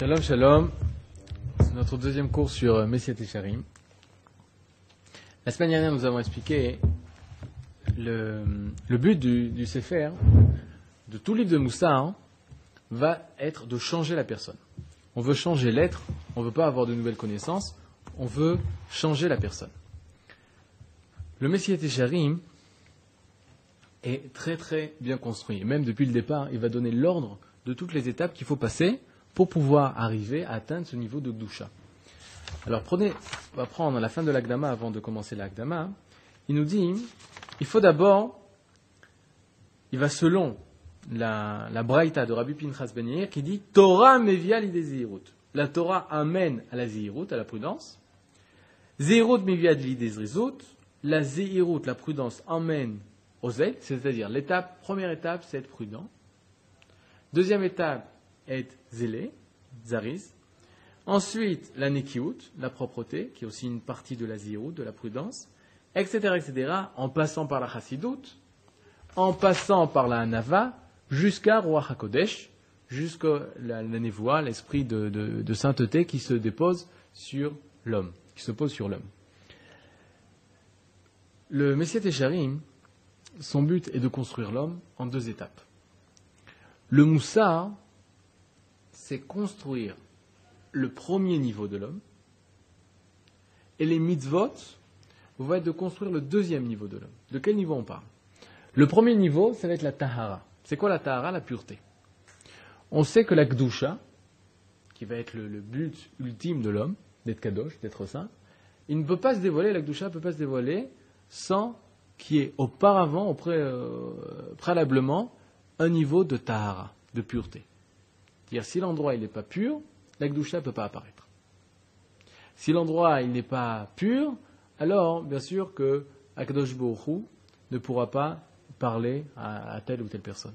Shalom, shalom. C'est notre deuxième cours sur euh, Messiat et Sharim. La semaine dernière, nous avons expliqué le, but du, du Sefer, de tout livre de Moussa, hein, va être de changer la personne. On veut changer l'être, on ne veut pas avoir de nouvelles connaissances, on veut changer la personne. Le Messiat et Sharim est très très bien construit. Même depuis le départ, il va donner l'ordre de toutes les étapes qu'il faut passer pour pouvoir arriver à atteindre ce niveau de Gdusha. Alors prenez, on va prendre la fin de l'Agdama avant de commencer l'Agdama. Il nous dit, il faut d'abord, il va selon la, la Braïta de Rabbi Pinchas Ben Yair qui dit Torah mevia l'idée La Torah amène à la zihirut, à la prudence. Zihirut mevia l'idée La zihirut, la prudence, amène aux aides, c'est-à-dire l'étape, première étape, c'est être prudent. Deuxième étape, être zélé, zaris. Ensuite, la nekiut, la propreté, qui est aussi une partie de la zirut, de la prudence, etc., etc., en passant par la chassidout, en passant par la nava, jusqu'à Roi HaKodesh, jusqu'à la, la l'esprit de, sainteté qui se dépose sur l'homme, qui se pose sur l'homme. Le Messiah Tesharim, son but est de construire l'homme en deux étapes. Le Moussa, c'est construire le premier niveau de l'homme, et les mitzvot vont être de construire le deuxième niveau de l'homme. De quel niveau on parle? Le premier niveau, ça va être la tahara. C'est quoi la tahara? La pureté. On sait que la gdusha, qui va être le, but ultime de l'homme, d'être kadosh, d'être saint, il ne peut pas se dévoiler, la gdusha ne peut pas se dévoiler sans qu'il y ait auparavant, euh, préalablement, un niveau de tahara, de pureté. C'est-à-dire, si l'endroit n'est pas pur, la ne peut pas apparaître. Si l'endroit n'est pas pur, alors, bien sûr que Akadosh Hu ne pourra pas parler à, telle ou telle personne.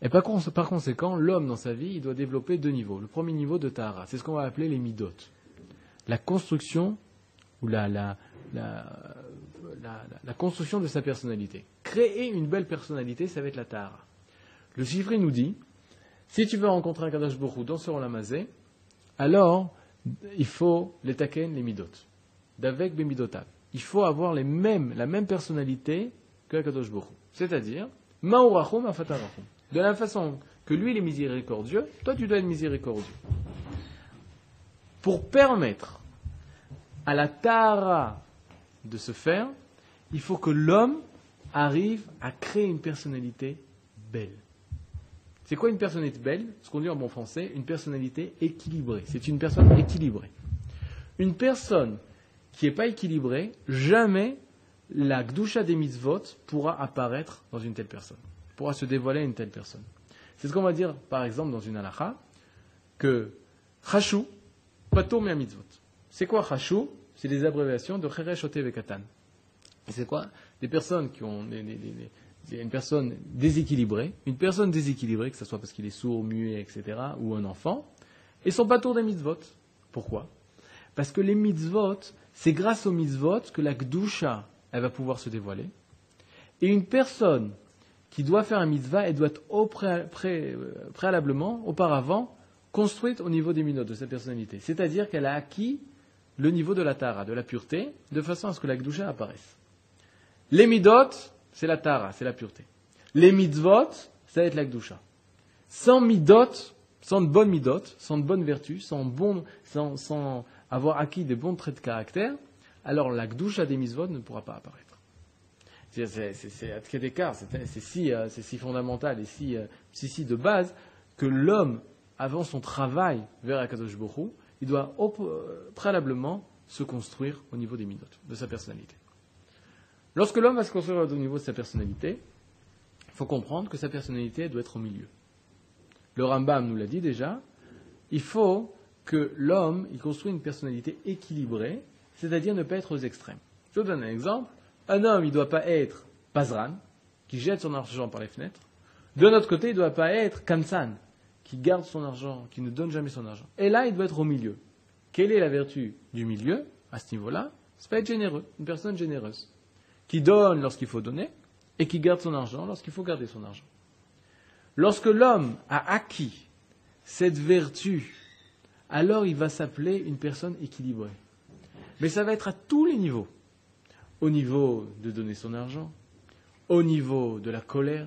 Et par, conséquent, l'homme dans sa vie, il doit développer deux niveaux. Le premier niveau de Tahara, c'est ce qu'on va appeler les midot. La construction ou la, la, construction de sa personnalité. Créer une belle personnalité, ça va être la Tahara. Le Sifri nous dit, si tu veux rencontrer un Kadosh Borou dans ce Olamazé, alors il faut les taken, les midot. D'avec bemidotav. Il faut avoir la même personnalité que Kadosh Borou. C'est-à-dire, ma'urachum afatarachum. De la façon que lui il est miséricordieux, toi tu dois être miséricordieux. Pour permettre à la Tara de se faire, il faut que l'homme arrive à créer une personnalité belle. C'est quoi une personnalité belle? Ce qu'on dit en bon français, une personnalité équilibrée. C'est une personne équilibrée. Une personne qui n'est pas équilibrée, jamais la gdusha des mitzvot pourra apparaître dans une telle personne, pourra se dévoiler à une telle personne. C'est ce qu'on va dire, par exemple, dans une halakha, que chashu, pato mitzvot. C'est quoi chashu? C'est des abréviations de cheresh vekatan. Et c'est quoi? Des personnes qui ont des, c'est une personne déséquilibrée, une personne déséquilibrée, que ce soit parce qu'il est sourd, muet, etc., ou un enfant, et pas tour des mitzvot. Pourquoi? Parce que les mitzvot, c'est grâce aux mitzvot que la gdusha, elle va pouvoir se dévoiler. Et une personne qui doit faire un mitzvah, elle doit être au préalablement, auparavant, construite au niveau des minotes de sa personnalité. C'est-à-dire qu'elle a acquis le niveau de la tara, de la pureté, de façon à ce que la gdusha apparaisse. Les midot, c'est la tara, c'est la pureté. Les mitzvot, ça va être la gdusha. Sans midot, sans de bonnes midot, sans de bonnes vertus, sans, bon, sans, avoir acquis des bons traits de caractère, alors la gdusha des mitzvot ne pourra pas apparaître. C'est si, euh, si, fondamental et si, euh, si, si, de base que l'homme, avant son travail vers Akadosh Borou, il doit euh, préalablement se construire au niveau des midot, de sa personnalité. Lorsque l'homme va se construire au niveau de sa personnalité, il faut comprendre que sa personnalité doit être au milieu. Le Rambam nous l'a dit déjà, il faut que l'homme il construise une personnalité équilibrée, c'est-à-dire ne pas être aux extrêmes. Je vous donne un exemple. Un homme, il ne doit pas être Pazran, qui jette son argent par les fenêtres. De notre côté, il ne doit pas être Kansan, qui garde son argent, qui ne donne jamais son argent. Et là, il doit être au milieu. Quelle est la vertu du milieu, à ce niveau-là C'est pas être généreux, une personne généreuse qui donne lorsqu'il faut donner et qui garde son argent lorsqu'il faut garder son argent. Lorsque l'homme a acquis cette vertu alors il va s'appeler une personne équilibrée. Mais ça va être à tous les niveaux. Au niveau de donner son argent, au niveau de la colère,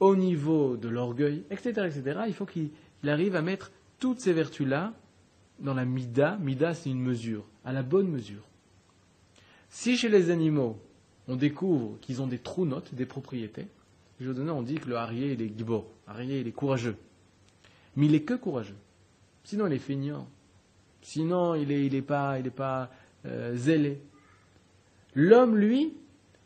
au niveau de l'orgueil, etc., etc. Il faut qu'il arrive à mettre toutes ces vertus-là dans la mida. Mida, c'est une mesure, à la bonne mesure. Si chez les animaux, on découvre qu'ils ont des trous notes, des propriétés, je donner, on dit que le harrier, il est gibor, harrier, il est courageux. Mais il est que courageux. Sinon, il est feignant. Sinon, il n'est il est pas, il est pas euh, zélé. L'homme, lui,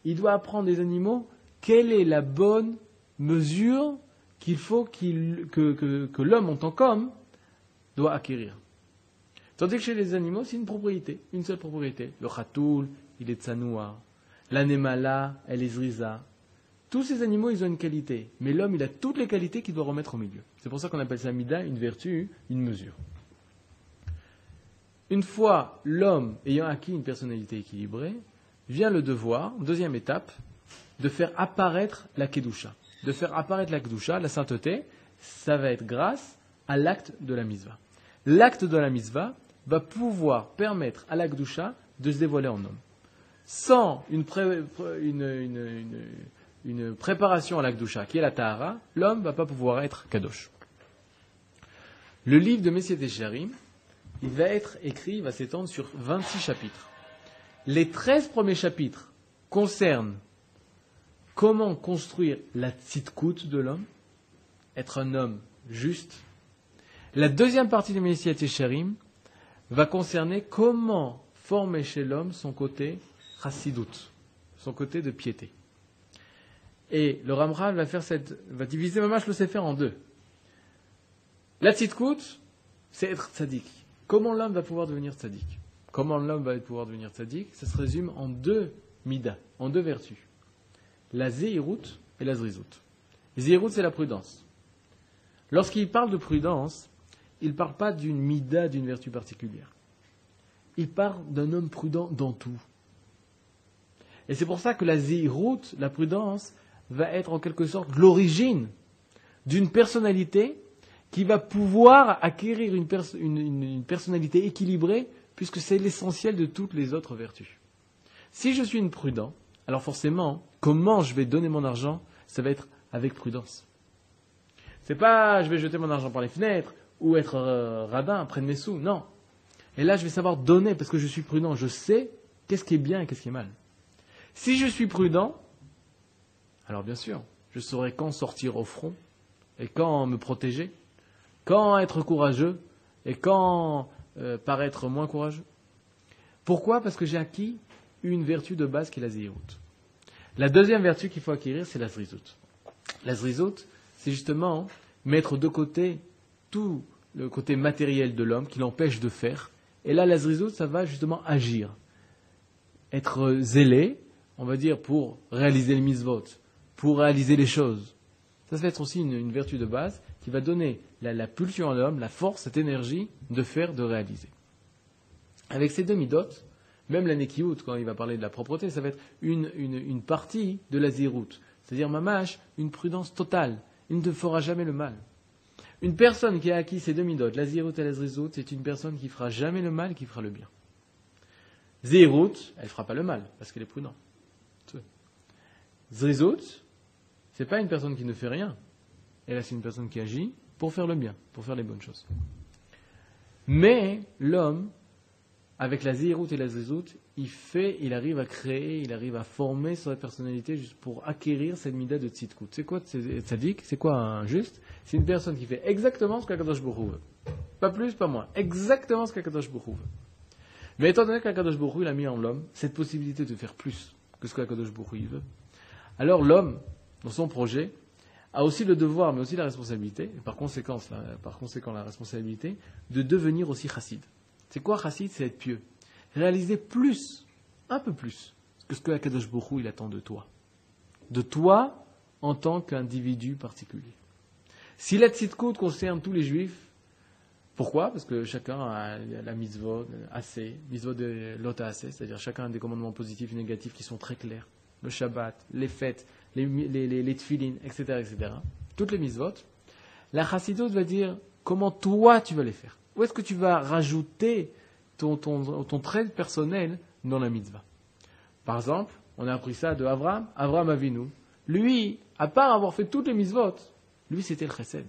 il doit apprendre des animaux quelle est la bonne mesure qu'il faut qu'il, que, que, que l'homme en tant qu'homme doit acquérir. Tandis que chez les animaux, c'est une propriété, une seule propriété. Le khatoul, il est tsanoua. L'anémala, elle est zriza. Tous ces animaux, ils ont une qualité. Mais l'homme, il a toutes les qualités qu'il doit remettre au milieu. C'est pour ça qu'on appelle ça mida, une vertu, une mesure. Une fois l'homme ayant acquis une personnalité équilibrée, vient le devoir, deuxième étape, de faire apparaître la kedusha. De faire apparaître la kedusha, la sainteté, ça va être grâce à l'acte de la misva. L'acte de la misva va pouvoir permettre à la kedusha de se dévoiler en homme. Sans une, préparation à la kedusha, qui est la tahara, l'homme ne va pas pouvoir être kadosh. Le livre de Messier Tesharim, il va être écrit, il va s'étendre sur 26 chapitres. Les 13 premiers chapitres concernent comment construire la tzitkout de l'homme, être un homme juste. La deuxième partie de Messiah Tesharim va concerner comment former chez l'homme son côté chassidout, son côté de piété. Et le Ramral va faire cette, va diviser Mamash le Sefer en deux. La tzitkout, c'est être tzaddik. Comment l'homme va pouvoir devenir tzaddik? Comment l'homme va pouvoir devenir tzaddik? Ça se résume en deux midas, en deux vertus. La zéhirout et la zrizout. Zéhirout, c'est la prudence. Lorsqu'il parle de prudence, il ne parle pas d'une mida, d'une vertu particulière. Il parle d'un homme prudent dans tout. Et c'est pour ça que la zéhirout, la prudence, va être en quelque sorte l'origine d'une personnalité qui va pouvoir acquérir une, personnalité équilibrée, puisque c'est l'essentiel de toutes les autres vertus. Si je suis une prudent, alors forcément, comment je vais donner mon argent, ça va être avec prudence. C'est pas je vais jeter mon argent par les fenêtres ou être euh, radin, prendre mes sous, non. Et là, je vais savoir donner parce que je suis prudent. Je sais qu'est-ce qui est bien et qu'est-ce qui est mal. Si je suis prudent, alors bien sûr, je saurai quand sortir au front et quand me protéger quand être courageux et quand euh, paraître moins courageux. Pourquoi? Parce que j'ai acquis une vertu de base qui est la zéhout. La deuxième vertu qu'il faut acquérir, c'est la zrizout. La zrizout, c'est justement mettre de côté tout le côté matériel de l'homme qui l'empêche de faire. Et là, la zrizout, ça va justement agir. Être zélé, on va dire, pour réaliser les mitzvot, pour réaliser les choses. Ça, va être aussi une vertu de base qui va donner la, pulsion à l'homme, la force, cette énergie de faire, de réaliser. Avec ces deux midotes, même la Nekiout, quand il va parler de la propreté, ça va être une, partie de la zirout. C'est-à-dire, mamash, une prudence totale. Il ne te fera jamais le mal. Une personne qui a acquis ces deux midotes, la zirout et la zrizout, c'est une personne qui fera jamais le mal, qui fera le bien. Zirout, elle ne fera pas le mal, parce qu'elle est prudente. Zrizout, c'est pas une personne qui ne fait rien, et là, c'est une personne qui agit pour faire le bien, pour faire les bonnes choses. Mais l'homme, avec la zérout et la zézout, il fait, il arrive à créer, il arrive à former sa personnalité juste pour acquérir cette mida de tzitkut. C'est quoi tzaddik C'est quoi un juste? C'est une personne qui fait exactement ce qu'Akadosh Baruch veut. Pas plus, pas moins. Exactement ce qu'Akadosh Baruch veut. Mais étant donné qu'Akadosh Baruch il a mis en l'homme cette possibilité de faire plus que ce qu'Akadosh Baruch veut, alors l'homme, dans son projet, a aussi le devoir, mais aussi la responsabilité, et par, conséquent, la, par conséquent la responsabilité, de devenir aussi chassid. C'est quoi chassid? C'est être pieux. Réaliser plus, un peu plus, que ce que Akadosh Bokhu il attend de toi. De toi en tant qu'individu particulier. Si la tzidkout concerne tous les juifs, pourquoi? Parce que chacun a la mitzvot assez, mitzvot de l'ota assez, c'est-à-dire chacun a des commandements positifs et négatifs qui sont très clairs. Le Shabbat, les fêtes, les, les, etc., etc., toutes les mitzvot, la chassidut va dire comment toi tu vas les faire? Où est-ce que tu vas rajouter ton, ton, ton trait personnel dans la mitzvah? Par exemple, on a appris ça de Avram, Avram Avinu. Lui, à part avoir fait toutes les mitzvot, lui c'était le chesed.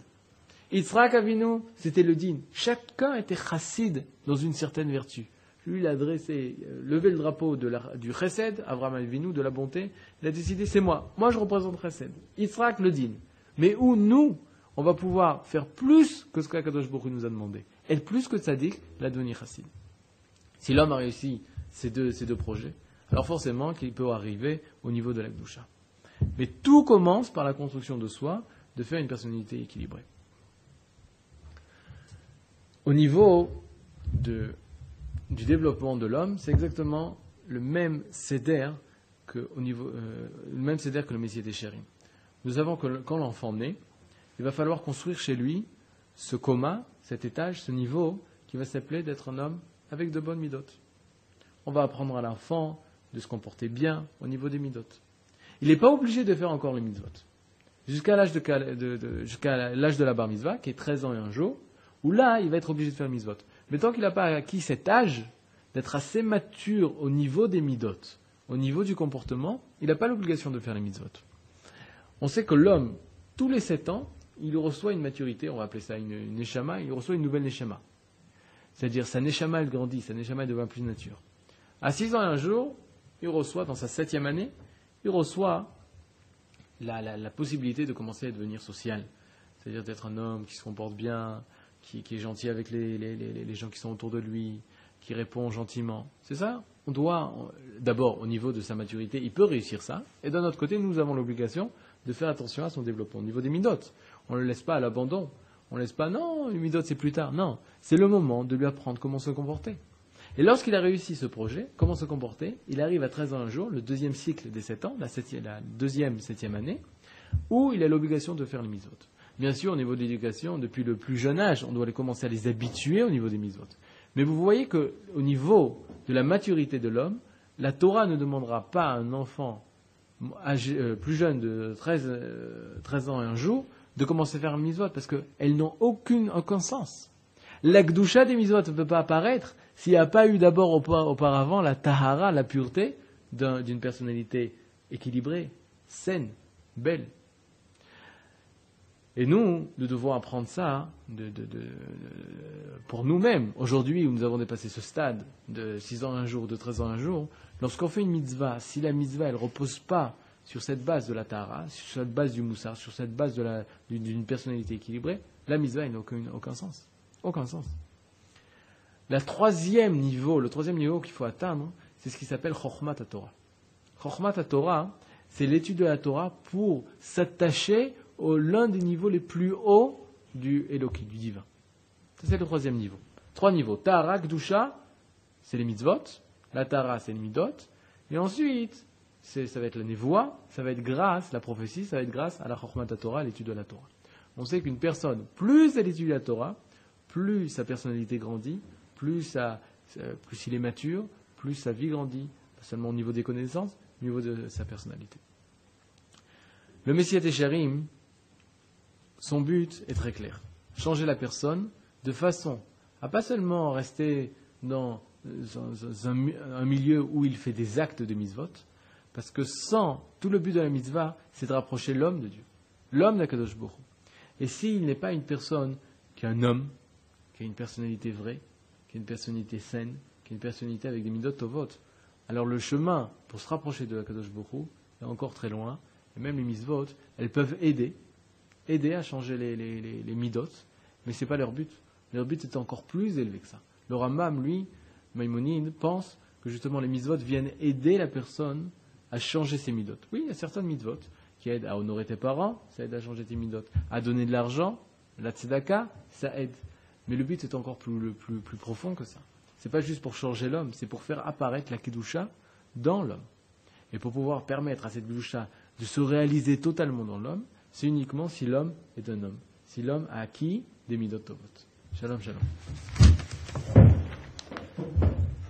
Yitzhak Avinu, c'était le din. Chacun était chassid dans une certaine vertu. Lui, il a dressé, euh, levé le drapeau du chesed, Avram Avinu, de la bonté. Il a décidé, c'est moi. Moi, je représente chesed. Yitzhak, le din. Mais où nous, on va pouvoir faire plus que ce qu'Akadosh Baruch nous a demandé. Être plus que tzaddik, la devenir chassid. Si l'homme a réussi ces deux, ces deux projets, alors forcément qu'il peut arriver au niveau de la Gdusha. Mais tout commence par la construction de soi, de faire une personnalité équilibrée. Au niveau du développement de l'homme, c'est exactement le même cédère que, euh, le même cédère que Messie des chéris. Nous savons que quand l'enfant naît, il va falloir construire chez lui ce coma, cet étage, ce niveau qui va s'appeler d'être un homme avec de bonnes midotes. On va apprendre à l'enfant de se comporter bien au niveau des midotes. Il n'est pas obligé de faire encore les mitzvot. Jusqu'à l'âge de, jusqu'à l'âge de la bar mitzvah, qui est 13 ans et un jour, où là, il va être obligé de faire mitzvot. Mais tant qu'il n'a pas acquis cet âge d'être assez mature au niveau des midotes, au niveau du comportement, il n'a pas l'obligation de faire les mitzvot. On sait que l'homme, tous les 7 ans, il reçoit une maturité, on va appeler ça une, une il reçoit une nouvelle neshama. C'est-à-dire, sa neshama, elle grandit, sa neshama, elle devient plus nature. À 6 ans et un jour, il reçoit, dans sa septième année, il reçoit la, possibilité de commencer à devenir social. C'est-à-dire d'être un homme qui se comporte bien, qui, est gentil avec les, gens qui sont autour de lui, qui répond gentiment. C'est ça? On doit, d'abord, au niveau de sa maturité, il peut réussir ça. Et d'un autre côté, nous avons l'obligation de faire attention à son développement. Au niveau des midotes, on ne le laisse pas à l'abandon. On ne laisse pas, non, les midotes c'est plus tard. Non, c'est le moment de lui apprendre comment se comporter. Et lorsqu'il a réussi ce projet, comment se comporter Il arrive à 13 ans un jour, le deuxième cycle des 7 ans, la, deuxième, septième année, où il a l'obligation de faire les mitzvot. Bien sûr, au niveau de l'éducation, depuis le plus jeune âge, on doit les commencer à les habituer au niveau des mitzvot. Mais vous voyez qu'au niveau de la maturité de l'homme, la Torah ne demandera pas à un enfant euh, plus jeune de 13, euh, ans et un jour de commencer à faire un mitzvot parce qu'elles n'ont aucun sens. La gdusha des mitzvot ne peut pas apparaître s'il n'y a pas eu d'abord auparavant la tahara, la pureté d'une personnalité équilibrée, saine, belle. Et nous, nous devons apprendre ça pour nous-mêmes. Aujourd'hui, où nous avons dépassé ce stade de 6 ans un jour, de 13 ans un jour, lorsqu'on fait une mitzvah, si la mitzvah ne repose pas sur cette base de la tahara, sur cette base du moussard, sur cette base d'une personnalité équilibrée, la mitzvah n'a aucun, aucun sens. Aucun sens. Le troisième niveau, le troisième niveau qu'il faut atteindre, c'est ce qui s'appelle Chokhmat Torah. Chokhmat Torah, c'est l'étude de la Torah pour s'attacher au l'un des niveaux les plus hauts du Eloki, du divin. c'est le troisième niveau. Trois niveaux. Tahara, Gdusha, c'est les mitzvot. La Tahara, c'est les midot. Et ensuite, ça va être la névoie, ça va être grâce, la prophétie, ça va être grâce à la Chokhmat Torah, l'étude de la Torah. On sait qu'une personne, plus elle étudie la Torah, plus sa personnalité grandit, plus, plus il est mature, plus sa vie grandit, pas seulement au niveau des connaissances, au niveau de sa personnalité. Le Messie Técharim, son but est très clair. Changer la personne de façon à pas seulement rester dans un, milieu où il fait des actes de mitzvot, parce que sans, tout le but de la mitzvah, c'est de rapprocher l'homme de Dieu, l'homme d'Akadosh Baruch. Et s'il n'est pas une personne qui est un homme, qui a une personnalité vraie, qui est une personnalité saine, qui est une personnalité avec des midot vote. Alors le chemin pour se rapprocher de la Kadosh Bokhu est encore très loin, et même les mitzvot, elles peuvent aider, aider à changer les, les, les, midot, mais ce n'est pas leur but. Leur but est encore plus élevé que ça. Le Rambam, lui, Maïmonide, pense que justement les mitzvot viennent aider la personne à changer ses midot. Oui, il y a certaines mitzvot qui aident à honorer tes parents, ça aide à changer tes midot. À donner de l'argent, la tzedaka, ça aide. Mais le but est encore plus, plus, profond que ça. Ce n'est pas juste pour changer l'homme, c'est pour faire apparaître la Kedusha dans l'homme. Et pour pouvoir permettre à cette Kedusha de se réaliser totalement dans l'homme, c'est uniquement si l'homme est un homme. Si l'homme a acquis des midot Shalom, shalom.